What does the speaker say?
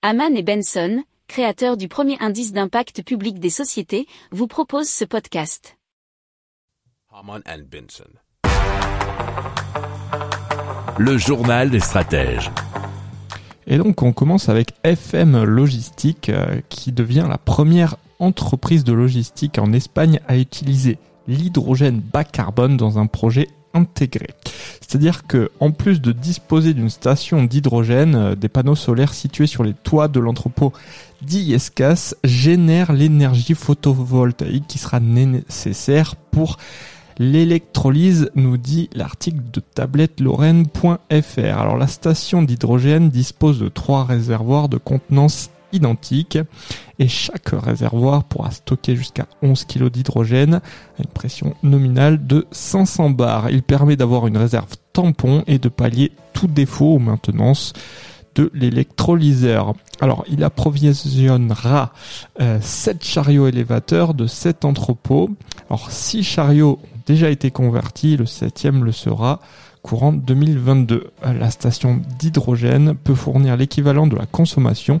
Haman et Benson, créateurs du premier indice d'impact public des sociétés, vous proposent ce podcast. Haman and Benson. Le journal des stratèges. Et donc on commence avec FM Logistique euh, qui devient la première entreprise de logistique en Espagne à utiliser l'hydrogène bas carbone dans un projet intégré. C'est-à-dire que en plus de disposer d'une station d'hydrogène, euh, des panneaux solaires situés sur les toits de l'entrepôt d'Iescas génèrent l'énergie photovoltaïque qui sera nécessaire pour l'électrolyse, nous dit l'article de tablettelorraine.fr. Alors la station d'hydrogène dispose de trois réservoirs de contenance identiques et chaque réservoir pourra stocker jusqu'à 11 kg d'hydrogène à une pression nominale de 500 bars. Il permet d'avoir une réserve tampon et de pallier tout défaut aux maintenances de l'électrolyseur. Alors, il approvisionnera 7 chariots élévateurs de 7 entrepôts. Alors, 6 chariots ont déjà été convertis, le 7e le sera courant 2022. La station d'hydrogène peut fournir l'équivalent de la consommation